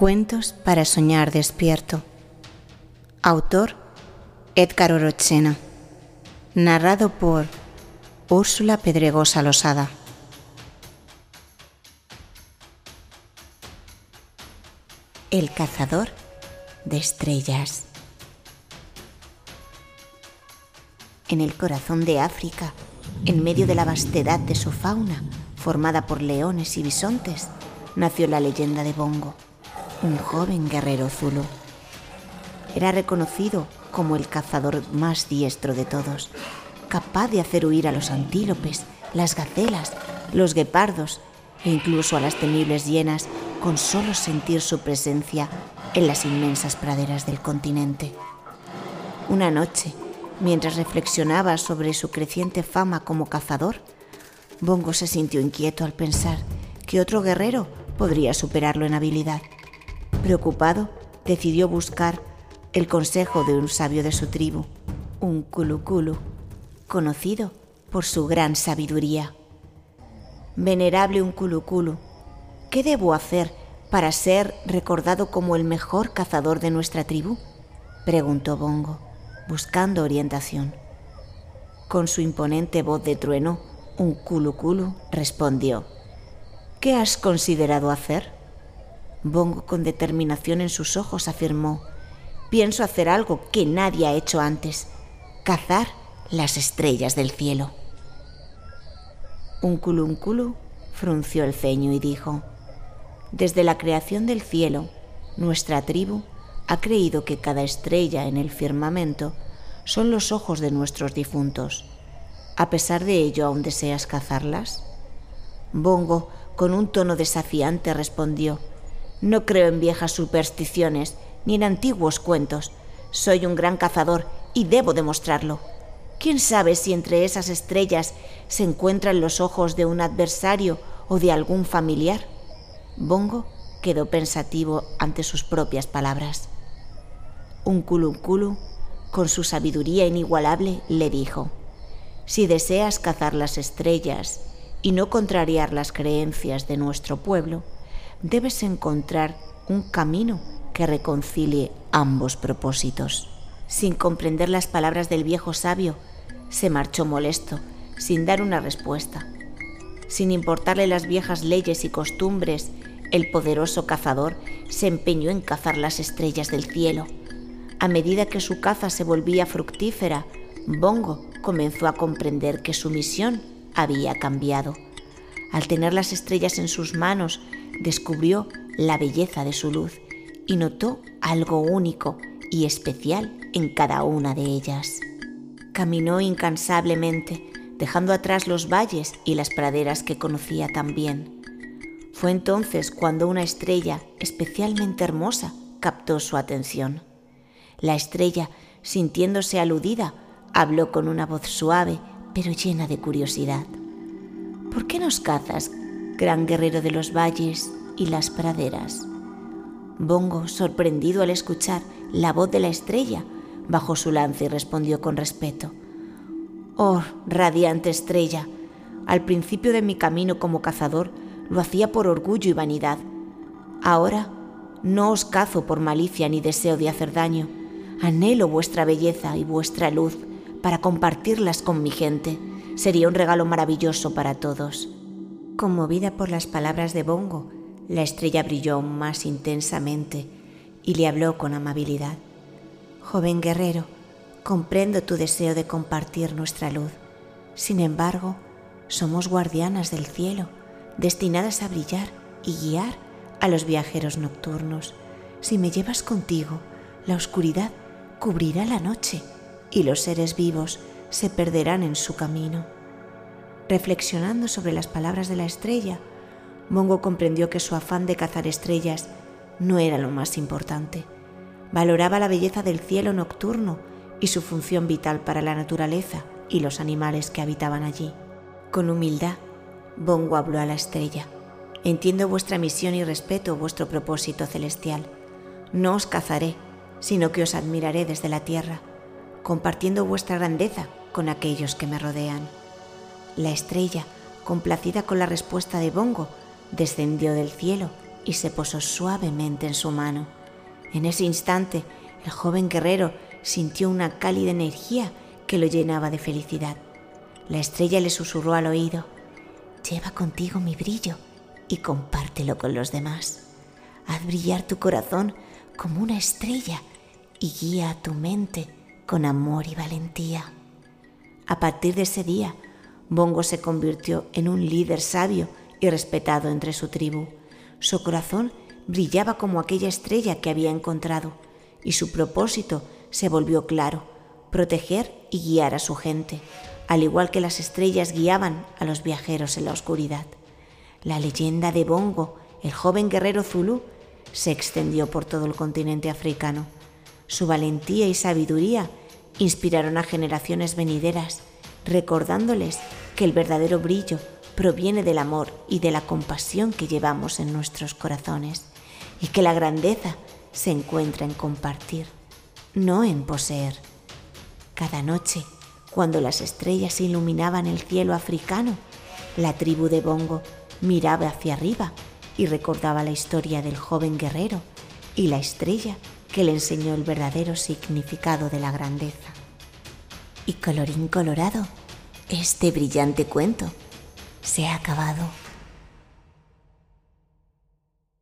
Cuentos para soñar despierto. Autor Edgar Orochena. Narrado por Úrsula Pedregosa Losada. El cazador de estrellas. En el corazón de África, en medio de la vastedad de su fauna, formada por leones y bisontes, nació la leyenda de Bongo un joven guerrero zulu. Era reconocido como el cazador más diestro de todos, capaz de hacer huir a los antílopes, las gacelas, los guepardos e incluso a las temibles hienas con solo sentir su presencia en las inmensas praderas del continente. Una noche, mientras reflexionaba sobre su creciente fama como cazador, Bongo se sintió inquieto al pensar que otro guerrero podría superarlo en habilidad. Preocupado, decidió buscar el consejo de un sabio de su tribu, un Kulukulu, conocido por su gran sabiduría. Venerable un Kulukulu, ¿qué debo hacer para ser recordado como el mejor cazador de nuestra tribu? preguntó Bongo, buscando orientación. Con su imponente voz de trueno, un Kulukulu respondió, ¿Qué has considerado hacer? Bongo con determinación en sus ojos afirmó, pienso hacer algo que nadie ha hecho antes, cazar las estrellas del cielo. Un culunculu frunció el ceño y dijo, desde la creación del cielo, nuestra tribu ha creído que cada estrella en el firmamento son los ojos de nuestros difuntos. ¿A pesar de ello aún deseas cazarlas? Bongo, con un tono desafiante, respondió, no creo en viejas supersticiones ni en antiguos cuentos. Soy un gran cazador y debo demostrarlo. ¿Quién sabe si entre esas estrellas se encuentran los ojos de un adversario o de algún familiar? Bongo quedó pensativo ante sus propias palabras. Un culunculu, con su sabiduría inigualable, le dijo, Si deseas cazar las estrellas y no contrariar las creencias de nuestro pueblo, debes encontrar un camino que reconcilie ambos propósitos. Sin comprender las palabras del viejo sabio, se marchó molesto, sin dar una respuesta. Sin importarle las viejas leyes y costumbres, el poderoso cazador se empeñó en cazar las estrellas del cielo. A medida que su caza se volvía fructífera, Bongo comenzó a comprender que su misión había cambiado. Al tener las estrellas en sus manos, descubrió la belleza de su luz y notó algo único y especial en cada una de ellas. Caminó incansablemente, dejando atrás los valles y las praderas que conocía tan bien. Fue entonces cuando una estrella especialmente hermosa captó su atención. La estrella, sintiéndose aludida, habló con una voz suave pero llena de curiosidad. ¿Por qué nos cazas, gran guerrero de los valles y las praderas. Bongo, sorprendido al escuchar la voz de la estrella, bajó su lanza y respondió con respeto. Oh, radiante estrella, al principio de mi camino como cazador lo hacía por orgullo y vanidad. Ahora no os cazo por malicia ni deseo de hacer daño. Anhelo vuestra belleza y vuestra luz para compartirlas con mi gente. Sería un regalo maravilloso para todos. Conmovida por las palabras de Bongo, la estrella brilló más intensamente y le habló con amabilidad. Joven guerrero, comprendo tu deseo de compartir nuestra luz. Sin embargo, somos guardianas del cielo, destinadas a brillar y guiar a los viajeros nocturnos. Si me llevas contigo, la oscuridad cubrirá la noche y los seres vivos se perderán en su camino. Reflexionando sobre las palabras de la estrella, Mongo comprendió que su afán de cazar estrellas no era lo más importante. Valoraba la belleza del cielo nocturno y su función vital para la naturaleza y los animales que habitaban allí. Con humildad, Bongo habló a la estrella. Entiendo vuestra misión y respeto vuestro propósito celestial. No os cazaré, sino que os admiraré desde la tierra, compartiendo vuestra grandeza con aquellos que me rodean. La estrella, complacida con la respuesta de Bongo, descendió del cielo y se posó suavemente en su mano. En ese instante, el joven guerrero sintió una cálida energía que lo llenaba de felicidad. La estrella le susurró al oído, Lleva contigo mi brillo y compártelo con los demás. Haz brillar tu corazón como una estrella y guía a tu mente con amor y valentía. A partir de ese día, Bongo se convirtió en un líder sabio y respetado entre su tribu. Su corazón brillaba como aquella estrella que había encontrado y su propósito se volvió claro, proteger y guiar a su gente, al igual que las estrellas guiaban a los viajeros en la oscuridad. La leyenda de Bongo, el joven guerrero Zulu, se extendió por todo el continente africano. Su valentía y sabiduría inspiraron a generaciones venideras, recordándoles que el verdadero brillo proviene del amor y de la compasión que llevamos en nuestros corazones y que la grandeza se encuentra en compartir, no en poseer. Cada noche, cuando las estrellas iluminaban el cielo africano, la tribu de Bongo miraba hacia arriba y recordaba la historia del joven guerrero y la estrella que le enseñó el verdadero significado de la grandeza. Y colorín colorado, este brillante cuento se ha acabado.